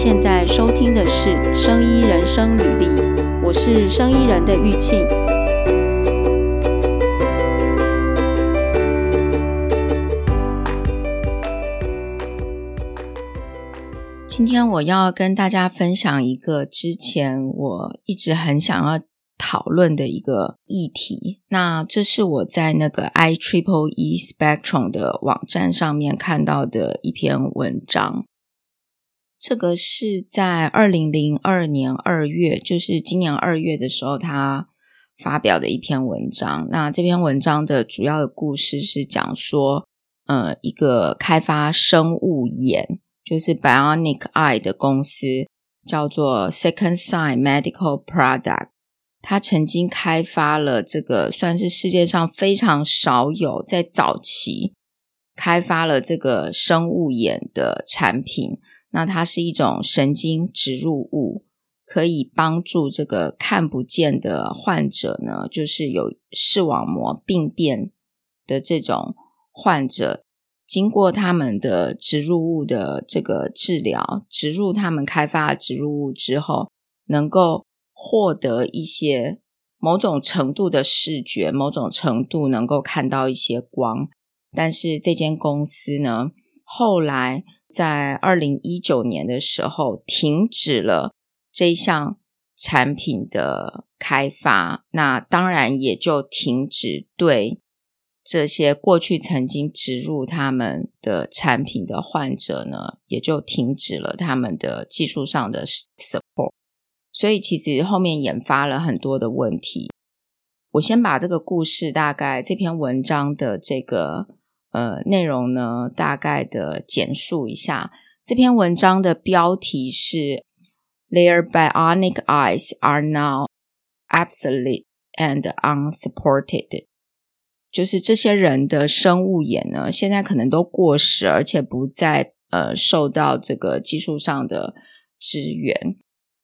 现在收听的是《生医人生履历》，我是生医人的玉庆。今天我要跟大家分享一个之前我一直很想要讨论的一个议题。那这是我在那个 I Triple E Spectrum 的网站上面看到的一篇文章。这个是在二零零二年二月，就是今年二月的时候，他发表的一篇文章。那这篇文章的主要的故事是讲说，呃，一个开发生物眼，就是 Bionic Eye 的公司，叫做 Second Sign Medical Product。他曾经开发了这个，算是世界上非常少有在早期开发了这个生物眼的产品。那它是一种神经植入物，可以帮助这个看不见的患者呢，就是有视网膜病变的这种患者，经过他们的植入物的这个治疗，植入他们开发的植入物之后，能够获得一些某种程度的视觉，某种程度能够看到一些光。但是这间公司呢，后来。在二零一九年的时候，停止了这一项产品的开发，那当然也就停止对这些过去曾经植入他们的产品的患者呢，也就停止了他们的技术上的 support。所以其实后面引发了很多的问题。我先把这个故事，大概这篇文章的这个。呃，内容呢，大概的简述一下。这篇文章的标题是 “Their bionic eyes are now absolute and unsupported”，就是这些人的生物眼呢，现在可能都过时，而且不再呃受到这个技术上的支援。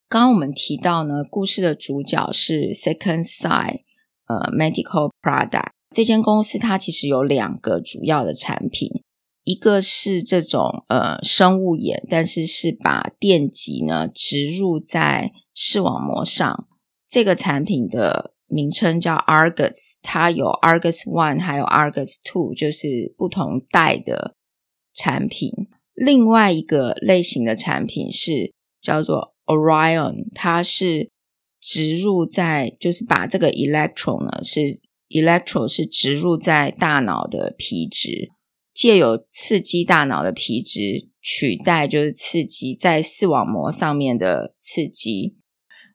刚刚我们提到呢，故事的主角是 Second Sight 呃 Medical Product。这间公司它其实有两个主要的产品，一个是这种呃生物眼，但是是把电极呢植入在视网膜上。这个产品的名称叫 Argus，它有 Argus One 还有 Argus Two，就是不同代的产品。另外一个类型的产品是叫做 Orion，它是植入在，就是把这个 electron 呢是。Electro 是植入在大脑的皮质，借由刺激大脑的皮质，取代就是刺激在视网膜上面的刺激。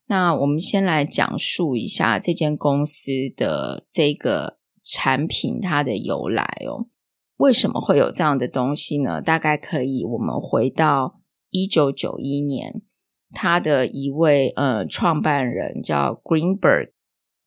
那我们先来讲述一下这间公司的这个产品它的由来哦。为什么会有这样的东西呢？大概可以我们回到一九九一年，他的一位呃创办人叫 Greenberg。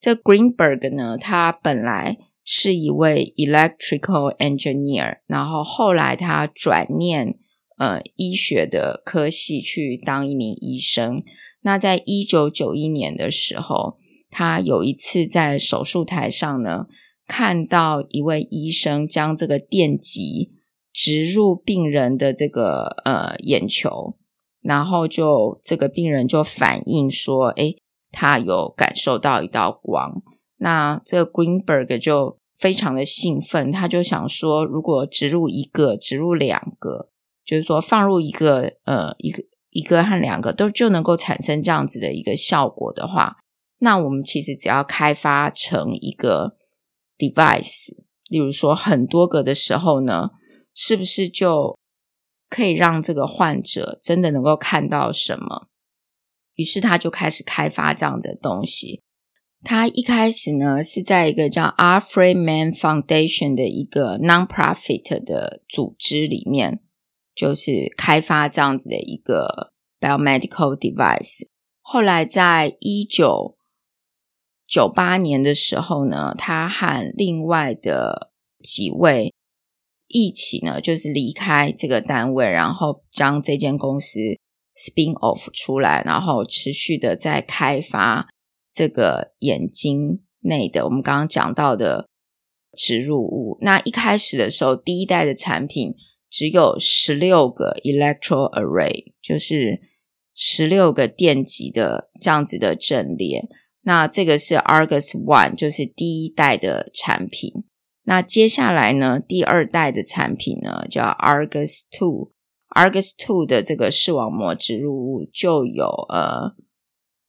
这 Greenberg 呢，他本来是一位 electrical engineer，然后后来他转念呃医学的科系去当一名医生。那在一九九一年的时候，他有一次在手术台上呢，看到一位医生将这个电极植入病人的这个呃眼球，然后就这个病人就反映说，哎。他有感受到一道光，那这个 Greenberg 就非常的兴奋，他就想说，如果植入一个，植入两个，就是说放入一个，呃，一个一个和两个都就能够产生这样子的一个效果的话，那我们其实只要开发成一个 device，例如说很多个的时候呢，是不是就可以让这个患者真的能够看到什么？于是他就开始开发这样的东西。他一开始呢是在一个叫 Alfred Man Foundation 的一个 non-profit 的组织里面，就是开发这样子的一个 biomedical device。后来在一九九八年的时候呢，他和另外的几位一起呢，就是离开这个单位，然后将这间公司。Spin off 出来，然后持续的在开发这个眼睛内的我们刚刚讲到的植入物。那一开始的时候，第一代的产品只有十六个 electro array，就是十六个电极的这样子的阵列。那这个是 Argus One，就是第一代的产品。那接下来呢，第二代的产品呢叫 Argus Two。Argus Two 的这个视网膜植入物就有呃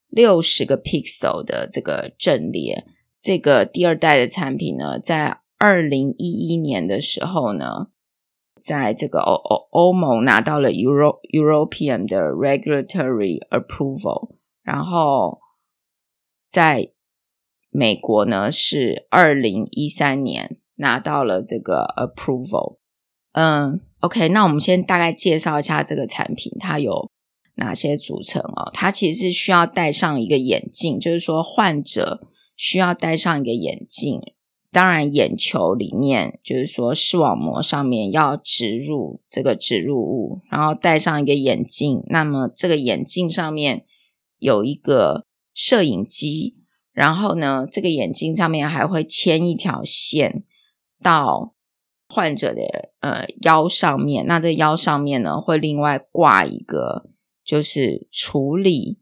六十个 pixel 的这个阵列。这个第二代的产品呢，在二零一一年的时候呢，在这个欧欧欧盟拿到了 Euro European 的 regulatory approval，然后。在美国呢，是二零一三年拿到了这个 approval。嗯，OK，那我们先大概介绍一下这个产品，它有哪些组成哦？它其实是需要戴上一个眼镜，就是说患者需要戴上一个眼镜。当然，眼球里面就是说视网膜上面要植入这个植入物，然后戴上一个眼镜。那么这个眼镜上面有一个。摄影机，然后呢，这个眼镜上面还会牵一条线到患者的呃腰上面。那这腰上面呢，会另外挂一个，就是处理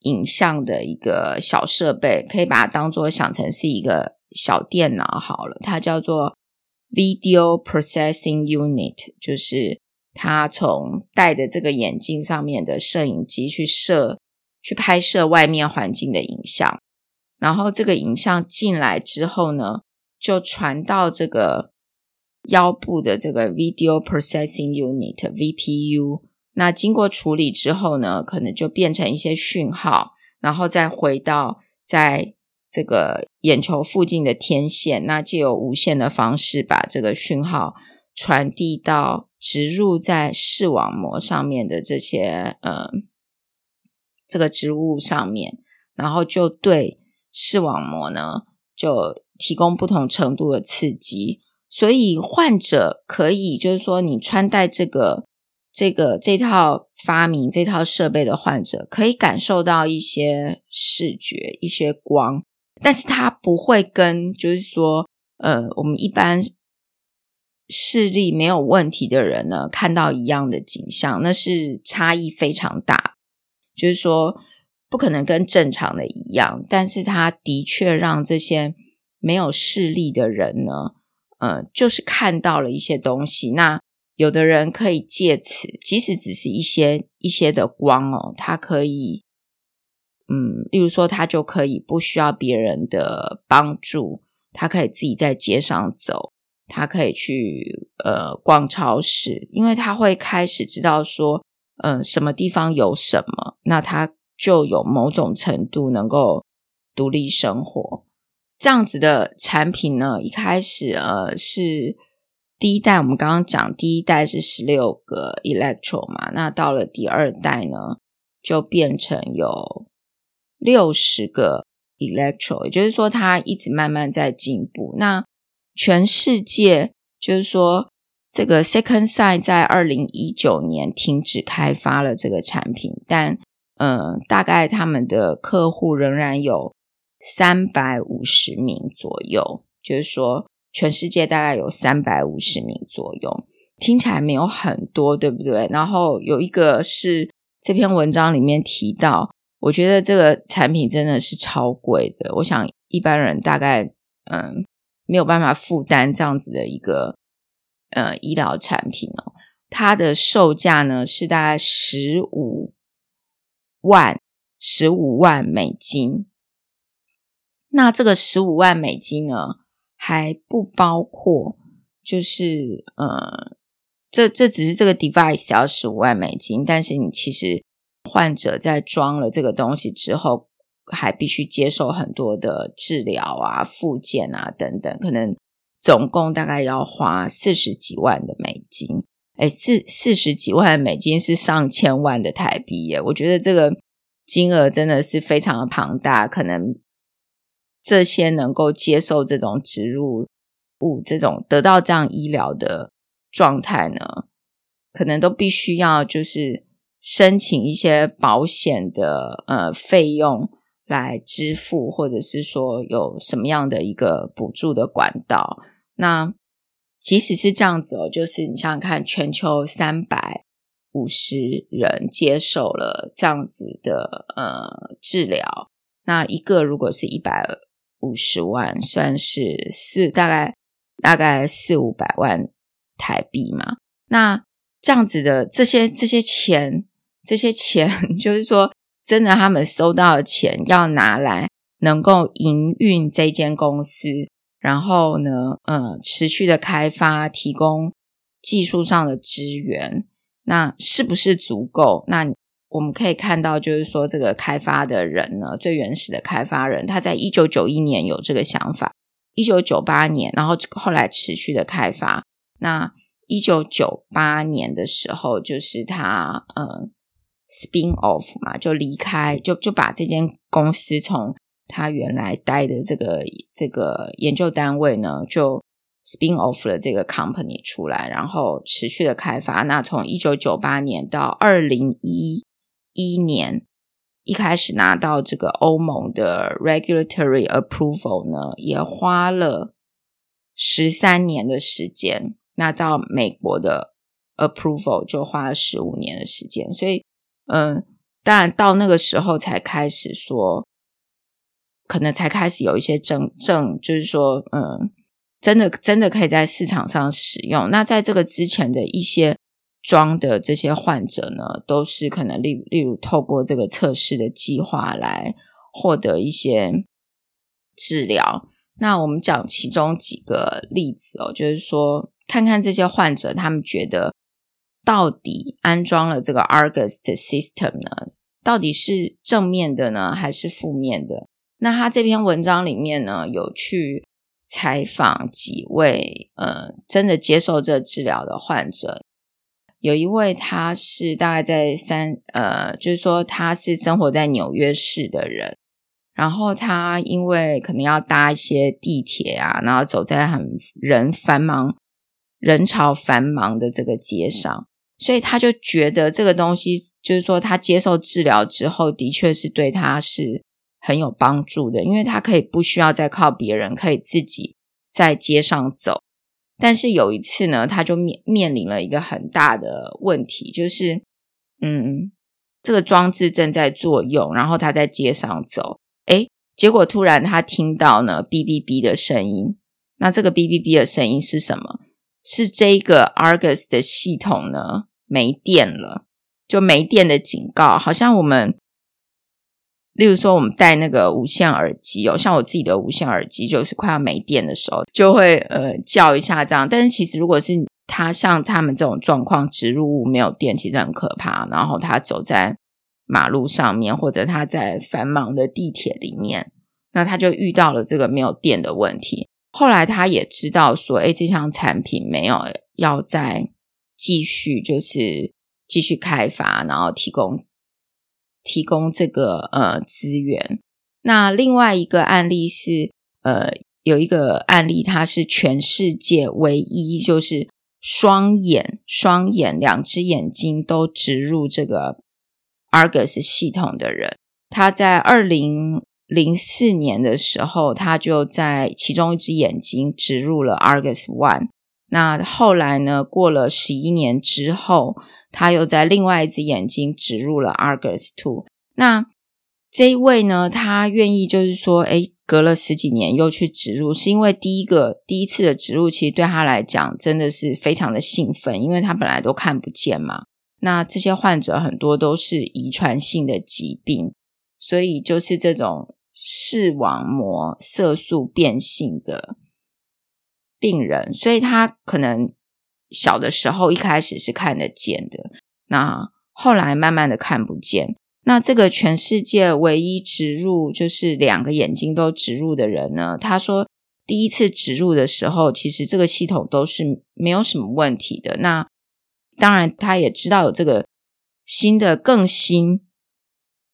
影像的一个小设备，可以把它当做想成是一个小电脑好了。它叫做 Video Processing Unit，就是它从戴的这个眼镜上面的摄影机去摄。去拍摄外面环境的影像，然后这个影像进来之后呢，就传到这个腰部的这个 Video Processing Unit VPU。那经过处理之后呢，可能就变成一些讯号，然后再回到在这个眼球附近的天线，那就有无线的方式把这个讯号传递到植入在视网膜上面的这些呃。这个植物上面，然后就对视网膜呢，就提供不同程度的刺激，所以患者可以就是说，你穿戴这个这个这套发明这套设备的患者，可以感受到一些视觉、一些光，但是他不会跟就是说，呃，我们一般视力没有问题的人呢，看到一样的景象，那是差异非常大。就是说，不可能跟正常的一样，但是他的确让这些没有视力的人呢，呃，就是看到了一些东西。那有的人可以借此，即使只是一些一些的光哦，他可以，嗯，例如说，他就可以不需要别人的帮助，他可以自己在街上走，他可以去呃逛超市，因为他会开始知道说。嗯，什么地方有什么，那他就有某种程度能够独立生活。这样子的产品呢，一开始呃是第一代，我们刚刚讲第一代是十六个 electro 嘛，那到了第二代呢，就变成有六十个 electro，也就是说，它一直慢慢在进步。那全世界就是说。这个 Second Sight 在二零一九年停止开发了这个产品，但嗯，大概他们的客户仍然有三百五十名左右，就是说全世界大概有三百五十名左右，听起来没有很多，对不对？然后有一个是这篇文章里面提到，我觉得这个产品真的是超贵的，我想一般人大概嗯没有办法负担这样子的一个。呃，医疗产品哦，它的售价呢是大概十五万，十五万美金。那这个十五万美金呢，还不包括，就是呃，这这只是这个 device 要十五万美金，但是你其实患者在装了这个东西之后，还必须接受很多的治疗啊、复健啊等等，可能。总共大概要花四十几万的美金，哎，四四十几万美金是上千万的台币耶！我觉得这个金额真的是非常的庞大，可能这些能够接受这种植入物、这种得到这样医疗的状态呢，可能都必须要就是申请一些保险的呃费用。来支付，或者是说有什么样的一个补助的管道？那即使是这样子哦，就是你想想看，全球三百五十人接受了这样子的呃治疗，那一个如果是一百五十万，算是四大概大概四五百万台币嘛。那这样子的这些这些钱，这些钱 就是说，真的他们收到的钱要拿来能够营运这间公司，然后呢，呃，持续的开发，提供技术上的资源。那是不是足够？那我们可以看到，就是说，这个开发的人呢，最原始的开发人，他在一九九一年有这个想法，一九九八年，然后后来持续的开发。那一九九八年的时候，就是他呃 spin off 嘛，就离开，就就把这间公司从他原来待的这个这个研究单位呢，就。spin off 了这个 company 出来，然后持续的开发。那从一九九八年到二零一一年，一开始拿到这个欧盟的 regulatory approval 呢，也花了十三年的时间。那到美国的 approval 就花了十五年的时间。所以，嗯，当然到那个时候才开始说，可能才开始有一些证证，就是说，嗯。真的真的可以在市场上使用。那在这个之前的一些装的这些患者呢，都是可能例例如透过这个测试的计划来获得一些治疗。那我们讲其中几个例子哦，就是说看看这些患者他们觉得到底安装了这个 Argus 的 system 呢，到底是正面的呢，还是负面的？那他这篇文章里面呢，有去。采访几位呃，真的接受这治疗的患者，有一位他是大概在三呃，就是说他是生活在纽约市的人，然后他因为可能要搭一些地铁啊，然后走在很人繁忙、人潮繁忙的这个街上，所以他就觉得这个东西就是说他接受治疗之后，的确是对他是。很有帮助的，因为他可以不需要再靠别人，可以自己在街上走。但是有一次呢，他就面面临了一个很大的问题，就是，嗯，这个装置正在作用，然后他在街上走，诶，结果突然他听到呢哔哔哔的声音。那这个哔哔哔的声音是什么？是这个 Argus 的系统呢没电了，就没电的警告，好像我们。例如说，我们戴那个无线耳机哦，像我自己的无线耳机，就是快要没电的时候，就会呃叫一下这样。但是其实，如果是他像他们这种状况，植入物没有电，其实很可怕。然后他走在马路上面，或者他在繁忙的地铁里面，那他就遇到了这个没有电的问题。后来他也知道说，哎，这项产品没有要再继续，就是继续开发，然后提供。提供这个呃资源。那另外一个案例是，呃，有一个案例，它是全世界唯一就是双眼双眼两只眼睛都植入这个 Argus 系统的人。他在二零零四年的时候，他就在其中一只眼睛植入了 Argus One。那后来呢，过了十一年之后。他又在另外一只眼睛植入了 Argus Two。那这一位呢，他愿意就是说，哎，隔了十几年又去植入，是因为第一个第一次的植入，其实对他来讲真的是非常的兴奋，因为他本来都看不见嘛。那这些患者很多都是遗传性的疾病，所以就是这种视网膜色素变性的病人，所以他可能。小的时候一开始是看得见的，那后来慢慢的看不见。那这个全世界唯一植入就是两个眼睛都植入的人呢？他说第一次植入的时候，其实这个系统都是没有什么问题的。那当然他也知道有这个新的更新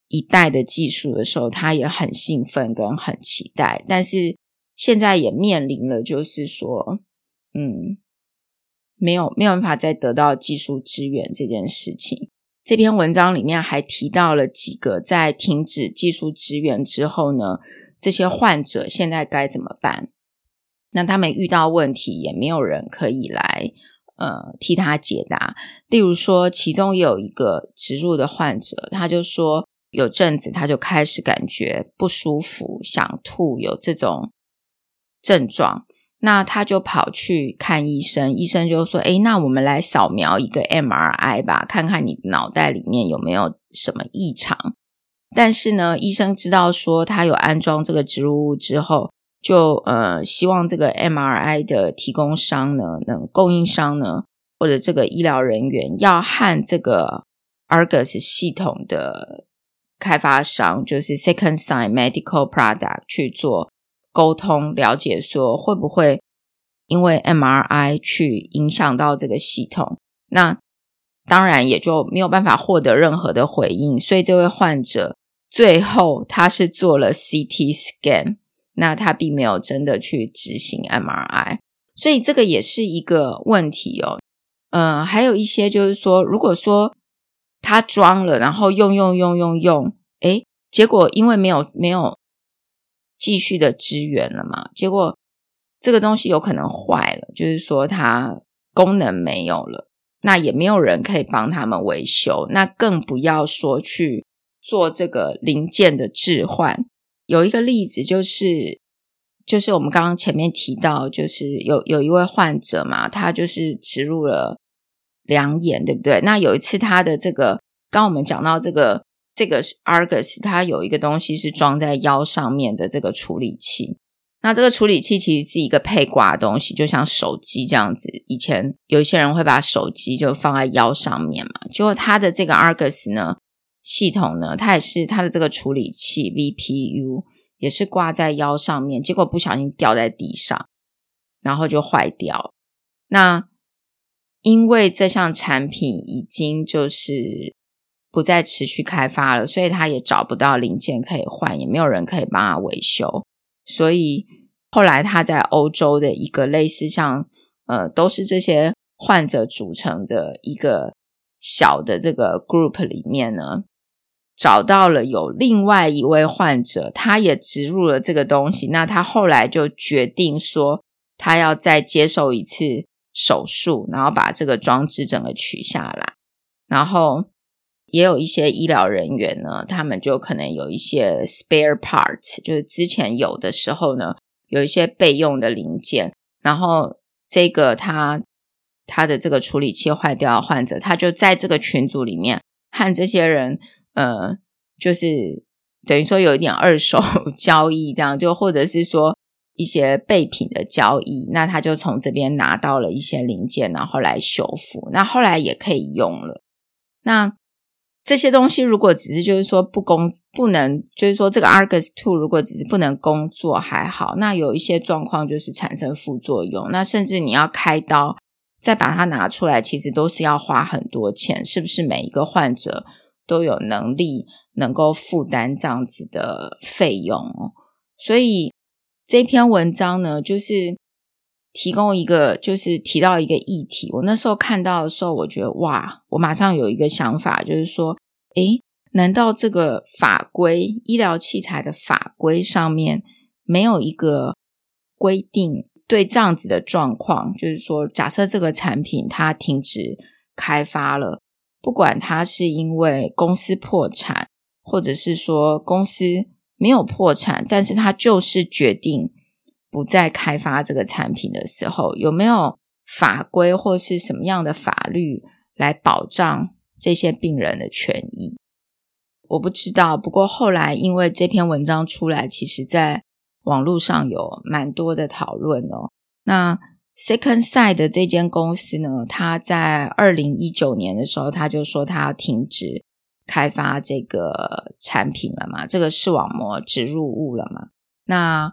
一代的技术的时候，他也很兴奋跟很期待。但是现在也面临了，就是说，嗯。没有没有办法再得到技术支援这件事情。这篇文章里面还提到了几个在停止技术支援之后呢，这些患者现在该怎么办？那他们遇到问题也没有人可以来呃替他解答。例如说，其中有一个植入的患者，他就说有阵子他就开始感觉不舒服、想吐，有这种症状。那他就跑去看医生，医生就说：“诶，那我们来扫描一个 MRI 吧，看看你脑袋里面有没有什么异常。”但是呢，医生知道说他有安装这个植入物之后，就呃希望这个 MRI 的提供商呢，能供应商呢，或者这个医疗人员要和这个 Argus 系统的开发商，就是 Second Sign Medical Product 去做。沟通了解说会不会因为 MRI 去影响到这个系统？那当然也就没有办法获得任何的回应。所以这位患者最后他是做了 CT scan，那他并没有真的去执行 MRI。所以这个也是一个问题哦。嗯，还有一些就是说，如果说他装了，然后用用用用用，诶，结果因为没有没有。继续的支援了嘛？结果这个东西有可能坏了，就是说它功能没有了，那也没有人可以帮他们维修，那更不要说去做这个零件的置换。有一个例子就是，就是我们刚刚前面提到，就是有有一位患者嘛，他就是植入了两眼，对不对？那有一次他的这个，刚我们讲到这个。这个是 Argus，它有一个东西是装在腰上面的这个处理器。那这个处理器其实是一个配挂的东西，就像手机这样子。以前有一些人会把手机就放在腰上面嘛。结果它的这个 Argus 呢系统呢，它也是它的这个处理器 VPU 也是挂在腰上面，结果不小心掉在地上，然后就坏掉。那因为这项产品已经就是。不再持续开发了，所以他也找不到零件可以换，也没有人可以帮他维修。所以后来他在欧洲的一个类似像呃，都是这些患者组成的一个小的这个 group 里面呢，找到了有另外一位患者，他也植入了这个东西。那他后来就决定说，他要再接受一次手术，然后把这个装置整个取下来，然后。也有一些医疗人员呢，他们就可能有一些 spare parts，就是之前有的时候呢，有一些备用的零件。然后这个他他的这个处理器坏掉，患者他就在这个群组里面和这些人，呃，就是等于说有一点二手 交易，这样就或者是说一些备品的交易。那他就从这边拿到了一些零件，然后来修复。那后来也可以用了。那这些东西如果只是就是说不工不能，就是说这个 Argus Two 如果只是不能工作还好，那有一些状况就是产生副作用，那甚至你要开刀再把它拿出来，其实都是要花很多钱，是不是每一个患者都有能力能够负担这样子的费用？所以这篇文章呢，就是。提供一个，就是提到一个议题。我那时候看到的时候，我觉得哇，我马上有一个想法，就是说，诶，难道这个法规医疗器材的法规上面没有一个规定，对这样子的状况，就是说，假设这个产品它停止开发了，不管它是因为公司破产，或者是说公司没有破产，但是它就是决定。不再开发这个产品的时候，有没有法规或是什么样的法律来保障这些病人的权益？我不知道。不过后来因为这篇文章出来，其实在网络上有蛮多的讨论哦。那 Second Side 的这间公司呢，它在二零一九年的时候，他就说他要停止开发这个产品了嘛，这个视网膜植入物了嘛。那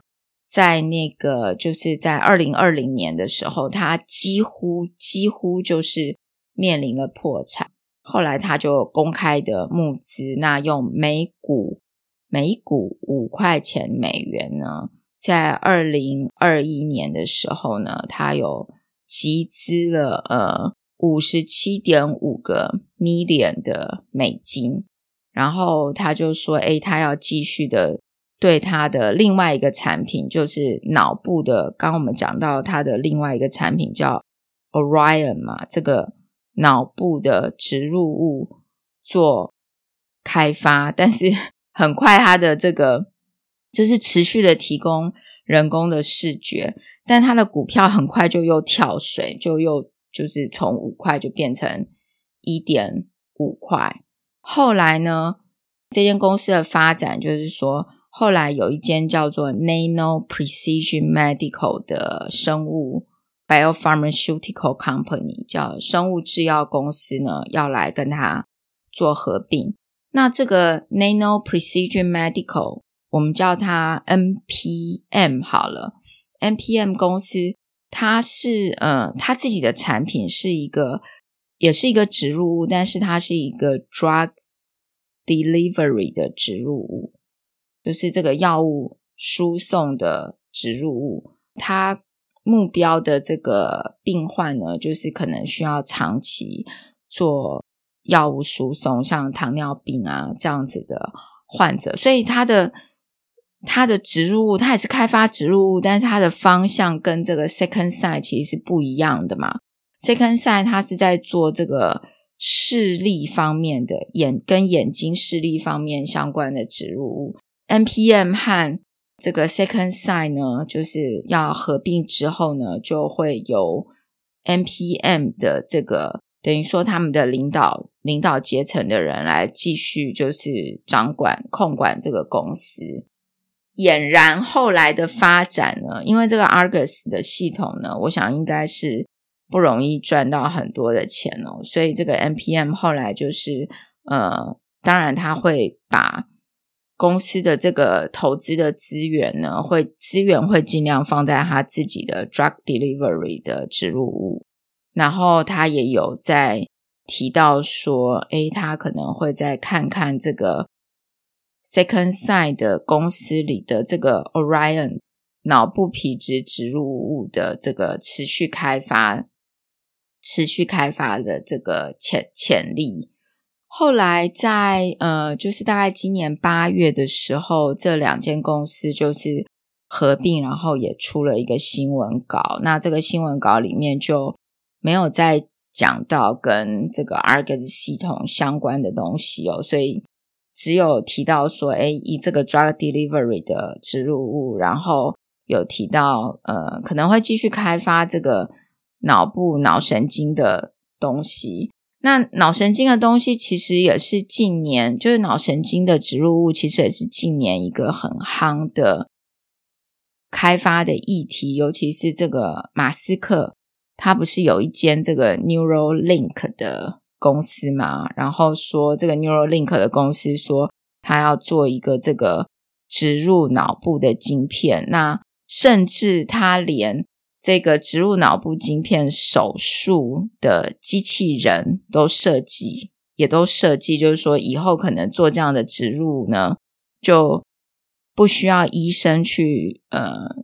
在那个，就是在二零二零年的时候，他几乎几乎就是面临了破产。后来他就公开的募资，那用每股每股五块钱美元呢，在二零二一年的时候呢，他有集资了呃五十七点五个 million 的美金，然后他就说，哎，他要继续的。对他的另外一个产品，就是脑部的。刚我们讲到他的另外一个产品叫 Orion 嘛，这个脑部的植入物做开发，但是 很快它的这个就是持续的提供人工的视觉，但它的股票很快就又跳水，就又就是从五块就变成一点五块。后来呢，这间公司的发展就是说。后来有一间叫做 Nano Precision Medical 的生物 biopharmaceutical company，叫生物制药公司呢，要来跟他做合并。那这个 Nano Precision Medical，我们叫它 NPM 好了。NPM 公司它是呃，它自己的产品是一个，也是一个植入物，但是它是一个 drug delivery 的植入物。就是这个药物输送的植入物，它目标的这个病患呢，就是可能需要长期做药物输送，像糖尿病啊这样子的患者，所以它的它的植入物，它也是开发植入物，但是它的方向跟这个 Second Sight 其实是不一样的嘛。Second Sight 它是在做这个视力方面的眼跟眼睛视力方面相关的植入物。NPM 和这个 Second Sign 呢，就是要合并之后呢，就会由 NPM 的这个等于说他们的领导领导阶层的人来继续就是掌管控管这个公司。俨然后来的发展呢，因为这个 Argus 的系统呢，我想应该是不容易赚到很多的钱哦，所以这个 NPM 后来就是呃，当然他会把。公司的这个投资的资源呢，会资源会尽量放在他自己的 drug delivery 的植入物，然后他也有在提到说，诶，他可能会再看看这个 second side 的公司里的这个 Orion 脑部皮质植入物的这个持续开发、持续开发的这个潜潜力。后来在呃，就是大概今年八月的时候，这两间公司就是合并，然后也出了一个新闻稿。那这个新闻稿里面就没有再讲到跟这个 Argus 系统相关的东西哦，所以只有提到说，哎，以这个 drug delivery 的植入物，然后有提到呃，可能会继续开发这个脑部脑神经的东西。那脑神经的东西其实也是近年，就是脑神经的植入物，其实也是近年一个很夯的开发的议题。尤其是这个马斯克，他不是有一间这个 Neuralink 的公司嘛？然后说这个 Neuralink 的公司说他要做一个这个植入脑部的晶片，那甚至他连。这个植入脑部晶片手术的机器人都设计，也都设计，就是说以后可能做这样的植入呢，就不需要医生去呃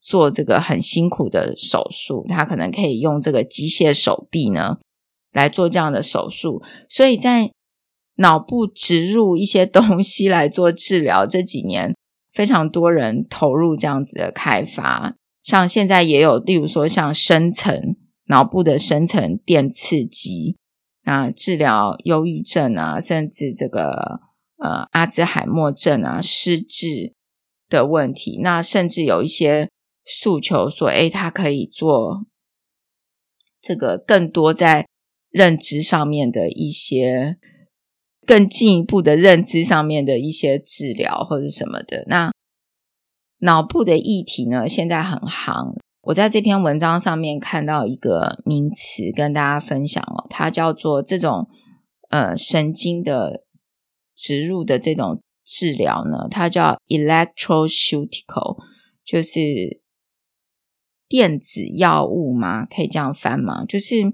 做这个很辛苦的手术，他可能可以用这个机械手臂呢来做这样的手术。所以在脑部植入一些东西来做治疗，这几年非常多人投入这样子的开发。像现在也有，例如说像深层脑部的深层电刺激啊，治疗忧郁症啊，甚至这个呃阿兹海默症啊失智的问题，那甚至有一些诉求说，哎，它可以做这个更多在认知上面的一些更进一步的认知上面的一些治疗或者什么的，那。脑部的议题呢，现在很夯。我在这篇文章上面看到一个名词，跟大家分享哦，它叫做这种呃神经的植入的这种治疗呢，它叫 electroceutical，就是电子药物吗？可以这样翻吗？就是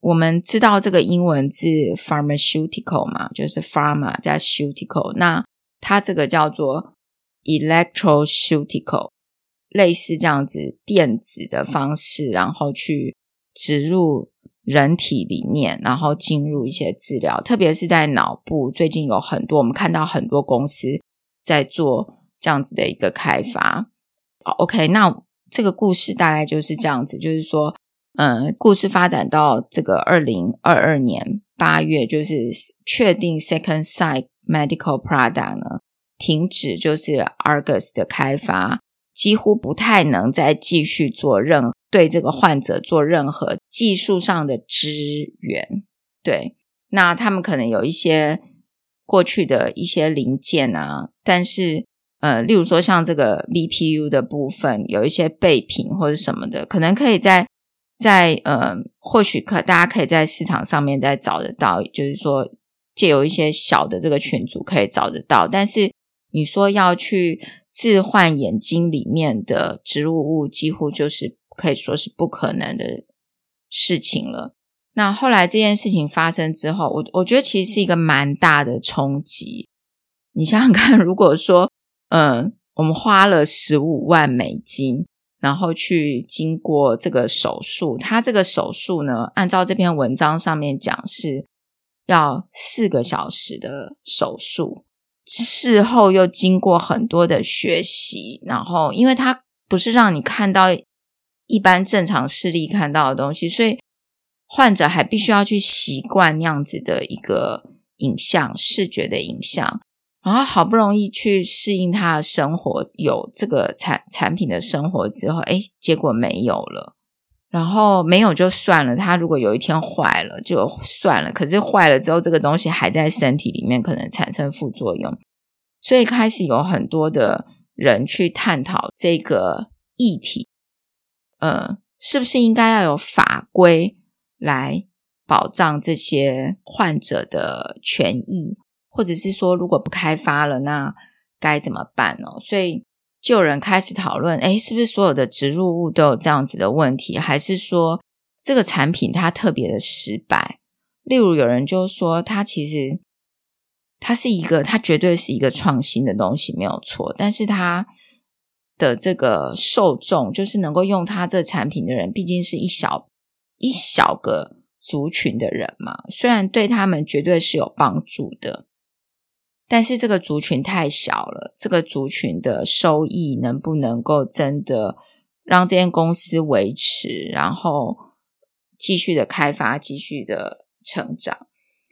我们知道这个英文字 pharmaceutical 嘛，就是 pharma 加 ceutical，那它这个叫做。Electroceutical 类似这样子电子的方式，然后去植入人体里面，然后进入一些治疗，特别是在脑部。最近有很多，我们看到很多公司在做这样子的一个开发。OK，那这个故事大概就是这样子，就是说，嗯，故事发展到这个二零二二年八月，就是确定 Second Sight Medical Product 呢停止，就是 Argus 的开发，几乎不太能再继续做任对这个患者做任何技术上的支援。对，那他们可能有一些过去的一些零件啊，但是呃，例如说像这个 VPU 的部分，有一些备品或者什么的，可能可以在。在呃，或许可大家可以在市场上面再找得到，就是说借由一些小的这个群组可以找得到。但是你说要去置换眼睛里面的植入物，几乎就是可以说是不可能的事情了。那后来这件事情发生之后，我我觉得其实是一个蛮大的冲击。你想想看，如果说嗯，我们花了十五万美金。然后去经过这个手术，他这个手术呢，按照这篇文章上面讲是要四个小时的手术，事后又经过很多的学习，然后因为它不是让你看到一般正常视力看到的东西，所以患者还必须要去习惯那样子的一个影像视觉的影像。然后好不容易去适应他的生活，有这个产产品的生活之后，哎，结果没有了。然后没有就算了，他如果有一天坏了就算了。可是坏了之后，这个东西还在身体里面，可能产生副作用。所以开始有很多的人去探讨这个议题，呃，是不是应该要有法规来保障这些患者的权益？或者是说，如果不开发了，那该怎么办呢？所以就有人开始讨论：哎，是不是所有的植入物都有这样子的问题？还是说这个产品它特别的失败？例如有人就说，它其实它是一个，它绝对是一个创新的东西，没有错。但是它的这个受众，就是能够用它这产品的人，毕竟是一小一小个族群的人嘛。虽然对他们绝对是有帮助的。但是这个族群太小了，这个族群的收益能不能够真的让这间公司维持，然后继续的开发，继续的成长？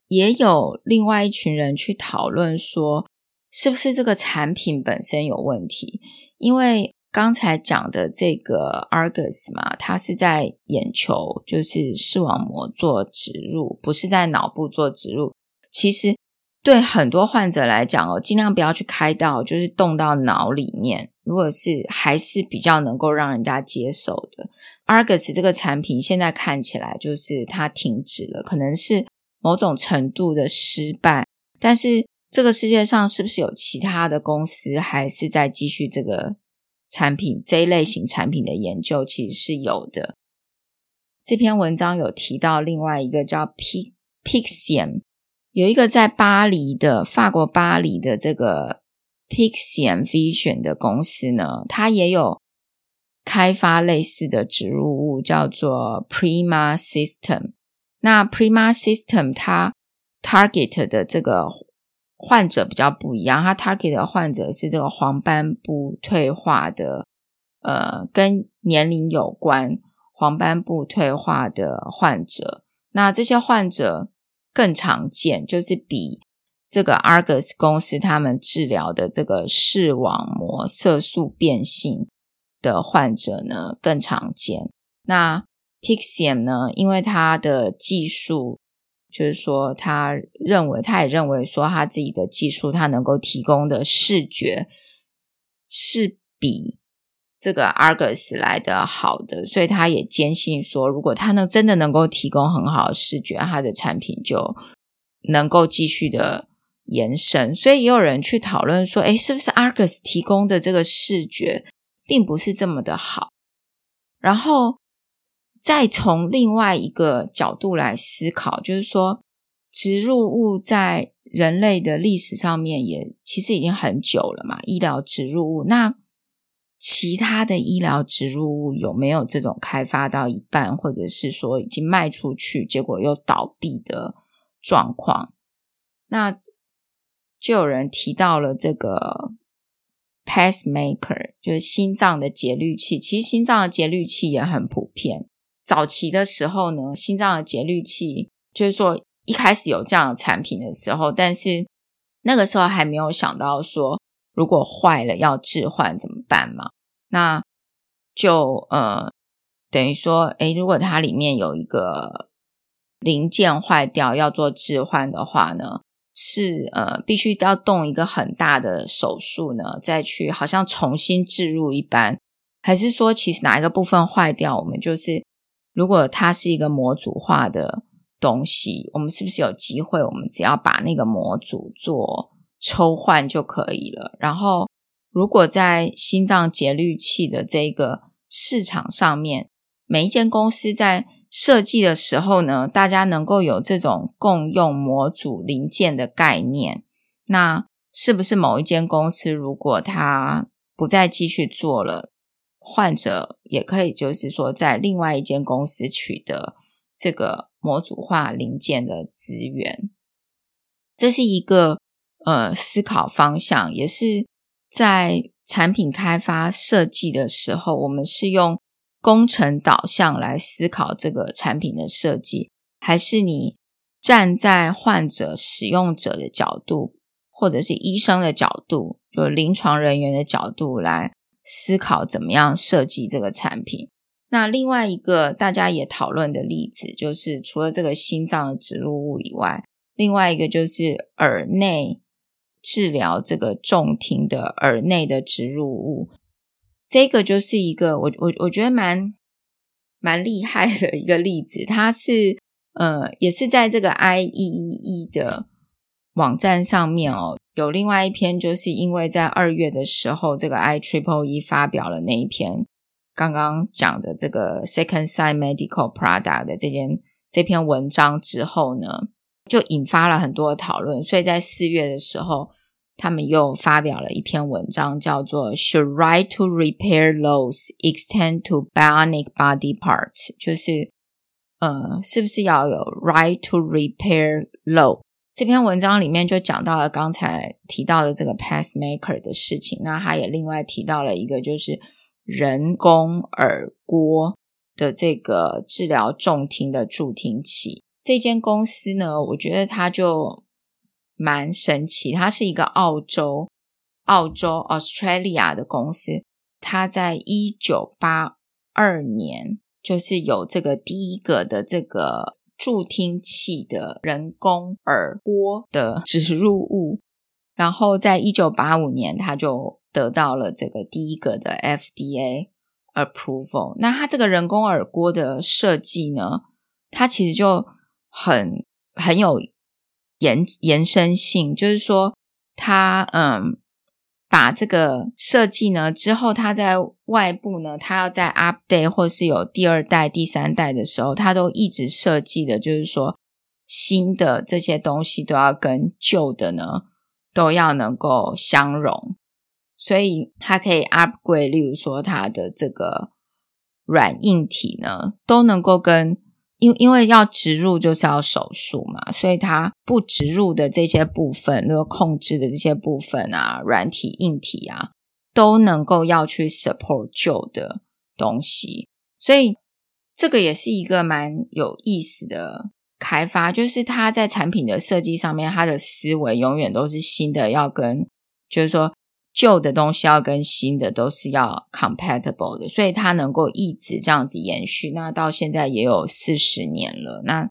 也有另外一群人去讨论说，是不是这个产品本身有问题？因为刚才讲的这个 Argus 嘛，它是在眼球，就是视网膜做植入，不是在脑部做植入。其实。对很多患者来讲哦，尽量不要去开到，就是动到脑里面。如果是还是比较能够让人家接受的，Argus 这个产品现在看起来就是它停止了，可能是某种程度的失败。但是这个世界上是不是有其他的公司还是在继续这个产品这一类型产品的研究？其实是有的。这篇文章有提到另外一个叫 P Pixium。有一个在巴黎的法国巴黎的这个 Pixian Vision 的公司呢，它也有开发类似的植入物，叫做 Prima System。那 Prima System 它 target 的这个患者比较不一样，它 target 的患者是这个黄斑部退化的，呃，跟年龄有关，黄斑部退化的患者。那这些患者。更常见就是比这个 Argus 公司他们治疗的这个视网膜色素变性的患者呢更常见。那 Pixium 呢，因为他的技术，就是说他认为他也认为说他自己的技术，他能够提供的视觉是比。这个 Argus 来的好的，所以他也坚信说，如果他能真的能够提供很好的视觉，他的产品就能够继续的延伸。所以也有人去讨论说，哎，是不是 Argus 提供的这个视觉并不是这么的好？然后再从另外一个角度来思考，就是说，植入物在人类的历史上面也其实已经很久了嘛，医疗植入物那。其他的医疗植入物有没有这种开发到一半，或者是说已经卖出去，结果又倒闭的状况？那就有人提到了这个 pacemaker，就是心脏的节律器。其实心脏的节律器也很普遍，早期的时候呢，心脏的节律器就是说一开始有这样的产品的时候，但是那个时候还没有想到说如果坏了要置换怎么办嘛？那就呃等于说，诶，如果它里面有一个零件坏掉要做置换的话呢，是呃必须要动一个很大的手术呢，再去好像重新置入一般，还是说其实哪一个部分坏掉，我们就是。如果它是一个模组化的东西，我们是不是有机会？我们只要把那个模组做抽换就可以了。然后，如果在心脏节律器的这个市场上面，每一间公司在设计的时候呢，大家能够有这种共用模组零件的概念，那是不是某一间公司如果它不再继续做了？患者也可以，就是说，在另外一间公司取得这个模组化零件的资源，这是一个呃思考方向，也是在产品开发设计的时候，我们是用工程导向来思考这个产品的设计，还是你站在患者使用者的角度，或者是医生的角度，就临床人员的角度来。思考怎么样设计这个产品。那另外一个大家也讨论的例子，就是除了这个心脏的植入物以外，另外一个就是耳内治疗这个重听的耳内的植入物。这个就是一个我我我觉得蛮蛮厉害的一个例子。它是呃也是在这个 IEEE 的网站上面哦。有另外一篇，就是因为在二月的时候，这个 I Triple E 发表了那一篇刚刚讲的这个 Second Side Medical Product 的这件这篇文章之后呢，就引发了很多的讨论。所以在四月的时候，他们又发表了一篇文章，叫做 Should Right to Repair lows Extend to Bionic Body Parts？就是呃，是不是要有 Right to Repair low 这篇文章里面就讲到了刚才提到的这个 pacemaker 的事情，那他也另外提到了一个就是人工耳郭的这个治疗重听的助听器。这间公司呢，我觉得它就蛮神奇，它是一个澳洲澳洲 Australia 的公司，它在一九八二年就是有这个第一个的这个。助听器的人工耳蜗的植入物，然后在一九八五年，他就得到了这个第一个的 FDA approval。那它这个人工耳蜗的设计呢，它其实就很很有延延伸性，就是说它嗯。把这个设计呢之后，它在外部呢，它要在 update 或是有第二代、第三代的时候，它都一直设计的，就是说新的这些东西都要跟旧的呢都要能够相容，所以它可以 upgrade，例如说它的这个软硬体呢都能够跟。因因为要植入就是要手术嘛，所以它不植入的这些部分，那个控制的这些部分啊，软体、硬体啊，都能够要去 support 旧的东西，所以这个也是一个蛮有意思的开发，就是它在产品的设计上面，它的思维永远都是新的，要跟就是说。旧的东西要跟新的都是要 compatible 的，所以它能够一直这样子延续。那到现在也有四十年了。那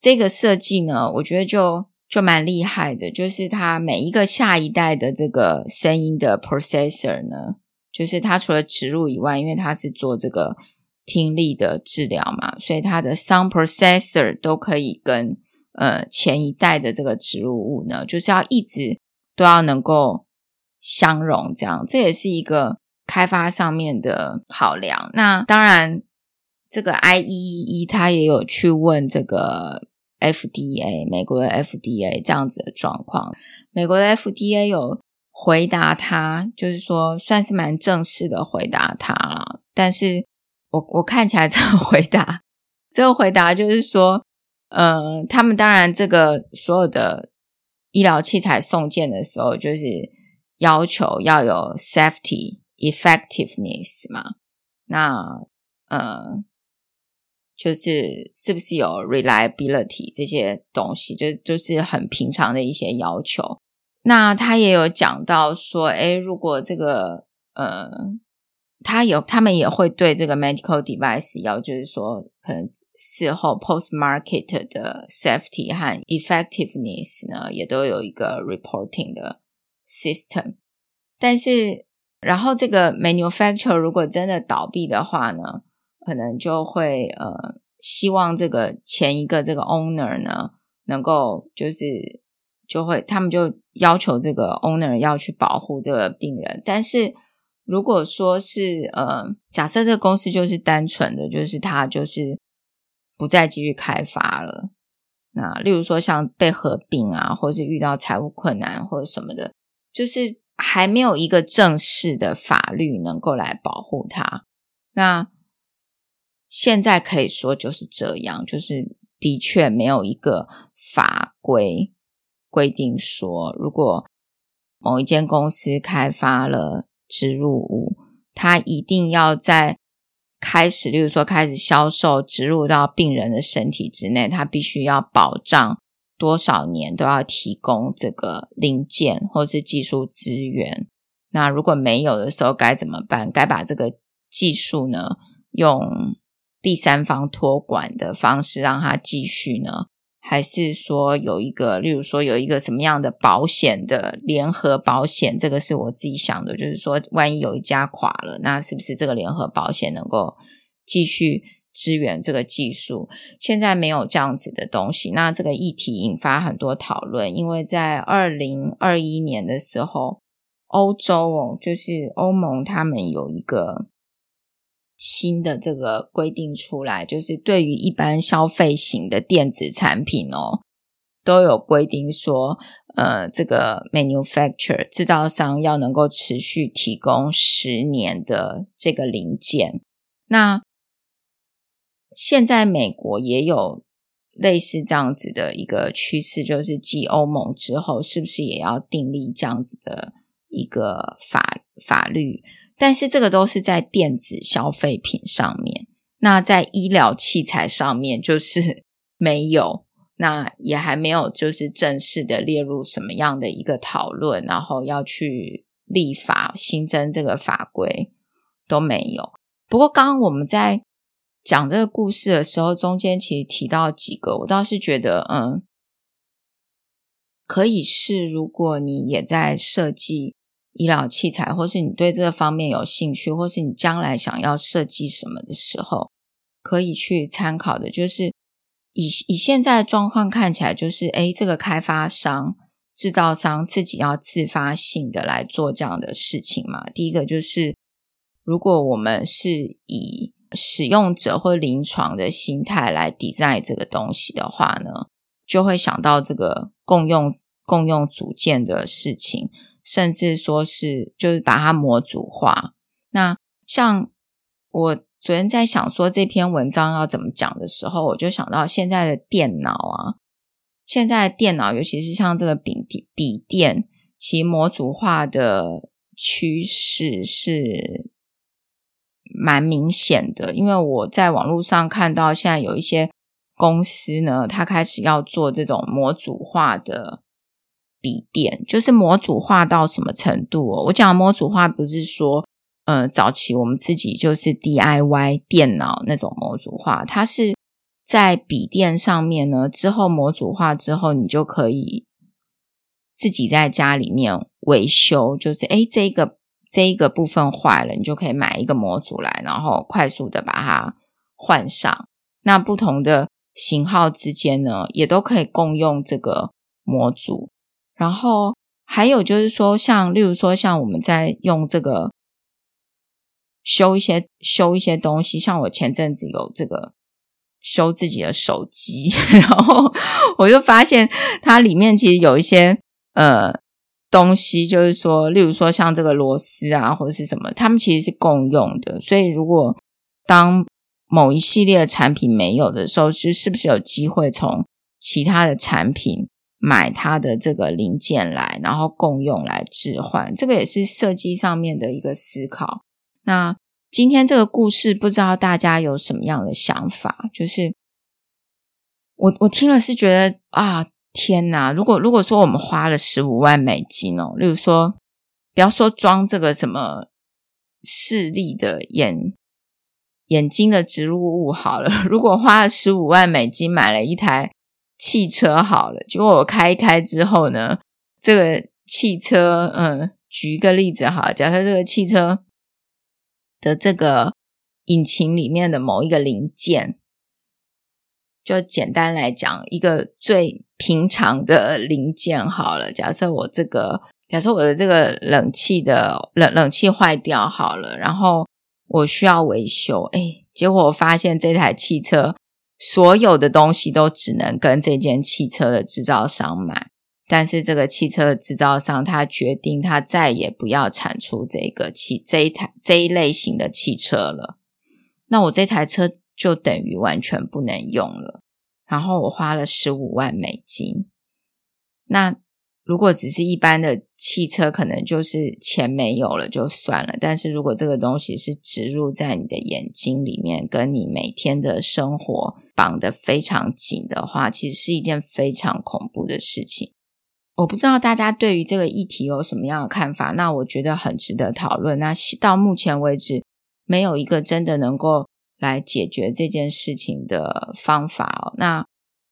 这个设计呢，我觉得就就蛮厉害的，就是它每一个下一代的这个声音的 processor 呢，就是它除了植入以外，因为它是做这个听力的治疗嘛，所以它的 sound processor 都可以跟呃前一代的这个植入物呢，就是要一直都要能够。相容，这样这也是一个开发上面的考量。那当然，这个 IEEE 它也有去问这个 FDA，美国的 FDA 这样子的状况。美国的 FDA 有回答他，就是说算是蛮正式的回答他了。但是我我看起来这个回答，这个回答就是说，呃，他们当然这个所有的医疗器材送件的时候，就是。要求要有 safety effectiveness 嘛？那呃，就是是不是有 reliability 这些东西，就就是很平常的一些要求。那他也有讲到说，哎，如果这个呃，他有他们也会对这个 medical device 要，就是说可能事后 post market 的 safety 和 effectiveness 呢，也都有一个 reporting 的 system。但是，然后这个 manufacturer 如果真的倒闭的话呢？可能就会呃，希望这个前一个这个 owner 呢，能够就是就会他们就要求这个 owner 要去保护这个病人。但是如果说是呃，假设这个公司就是单纯的，就是他就是不再继续开发了，那例如说像被合并啊，或是遇到财务困难或者什么的，就是还没有一个正式的法律能够来保护他，那。现在可以说就是这样，就是的确没有一个法规规定说，如果某一间公司开发了植入物，它一定要在开始，例如说开始销售植入到病人的身体之内，它必须要保障多少年都要提供这个零件或是技术资源。那如果没有的时候该怎么办？该把这个技术呢用？第三方托管的方式让它继续呢？还是说有一个，例如说有一个什么样的保险的联合保险？这个是我自己想的，就是说万一有一家垮了，那是不是这个联合保险能够继续支援这个技术？现在没有这样子的东西，那这个议题引发很多讨论，因为在二零二一年的时候，欧洲哦，就是欧盟他们有一个。新的这个规定出来，就是对于一般消费型的电子产品哦，都有规定说，呃，这个 manufacturer 制造商要能够持续提供十年的这个零件。那现在美国也有类似这样子的一个趋势，就是继欧盟之后，是不是也要订立这样子的一个法法律？但是这个都是在电子消费品上面，那在医疗器材上面就是 没有，那也还没有就是正式的列入什么样的一个讨论，然后要去立法新增这个法规都没有。不过刚刚我们在讲这个故事的时候，中间其实提到几个，我倒是觉得嗯，可以是如果你也在设计。医疗器材，或是你对这个方面有兴趣，或是你将来想要设计什么的时候，可以去参考的，就是以以现在的状况看起来，就是诶，这个开发商、制造商自己要自发性的来做这样的事情嘛。第一个就是，如果我们是以使用者或临床的心态来 design 这个东西的话呢，就会想到这个共用共用组件的事情。甚至说是，就是把它模组化。那像我昨天在想说这篇文章要怎么讲的时候，我就想到现在的电脑啊，现在的电脑，尤其是像这个笔笔电，其模组化的趋势是蛮明显的。因为我在网络上看到，现在有一些公司呢，它开始要做这种模组化的。笔电就是模组化到什么程度哦？我讲模组化不是说，呃，早期我们自己就是 DIY 电脑那种模组化，它是在笔电上面呢。之后模组化之后，你就可以自己在家里面维修，就是诶这个这一个部分坏了，你就可以买一个模组来，然后快速的把它换上。那不同的型号之间呢，也都可以共用这个模组。然后还有就是说，像例如说，像我们在用这个修一些修一些东西，像我前阵子有这个修自己的手机，然后我就发现它里面其实有一些呃东西，就是说，例如说像这个螺丝啊或者是什么，它们其实是共用的。所以如果当某一系列的产品没有的时候，就是不是有机会从其他的产品？买它的这个零件来，然后共用来置换，这个也是设计上面的一个思考。那今天这个故事，不知道大家有什么样的想法？就是我我听了是觉得啊，天哪！如果如果说我们花了十五万美金哦，例如说，不要说装这个什么视力的眼眼睛的植入物好了，如果花了十五万美金买了一台汽车好了，结果我开一开之后呢，这个汽车，嗯，举一个例子哈，假设这个汽车。的这个引擎里面的某一个零件，就简单来讲，一个最平常的零件好了。假设我这个，假设我的这个冷气的冷冷气坏掉好了，然后我需要维修，哎，结果我发现这台汽车所有的东西都只能跟这间汽车的制造商买。但是这个汽车制造商他决定，他再也不要产出这个汽这一台这一类型的汽车了。那我这台车就等于完全不能用了。然后我花了十五万美金。那如果只是一般的汽车，可能就是钱没有了就算了。但是如果这个东西是植入在你的眼睛里面，跟你每天的生活绑得非常紧的话，其实是一件非常恐怖的事情。我不知道大家对于这个议题有什么样的看法，那我觉得很值得讨论。那到目前为止，没有一个真的能够来解决这件事情的方法哦。那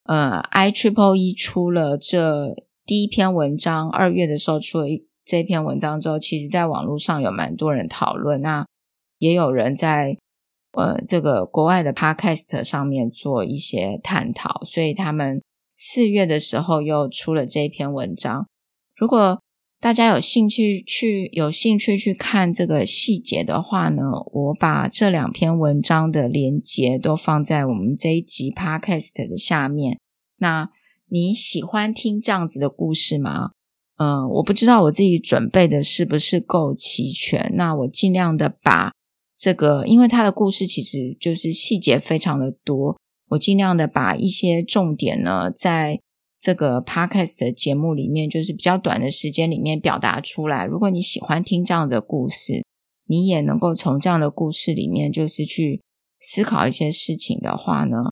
呃，I Triple E 出了这第一篇文章，二月的时候出了一这篇文章之后，其实在网络上有蛮多人讨论，那也有人在呃这个国外的 Podcast 上面做一些探讨，所以他们。四月的时候又出了这篇文章，如果大家有兴趣去有兴趣去看这个细节的话呢，我把这两篇文章的连接都放在我们这一集 podcast 的下面。那你喜欢听这样子的故事吗？嗯，我不知道我自己准备的是不是够齐全。那我尽量的把这个，因为他的故事其实就是细节非常的多。我尽量的把一些重点呢，在这个 podcast 的节目里面，就是比较短的时间里面表达出来。如果你喜欢听这样的故事，你也能够从这样的故事里面，就是去思考一些事情的话呢，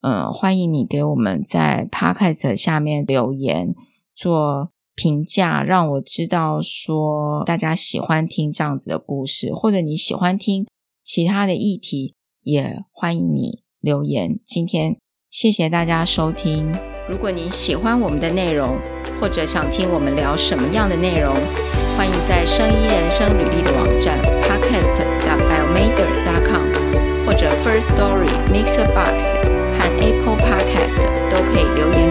呃，欢迎你给我们在 podcast 下面留言做评价，让我知道说大家喜欢听这样子的故事，或者你喜欢听其他的议题，也欢迎你。留言，今天谢谢大家收听。如果您喜欢我们的内容，或者想听我们聊什么样的内容，欢迎在声医人生履历的网站 podcast. dot biomaker. dot com 或者 First Story Mixer Box 和 Apple Podcast 都可以留言。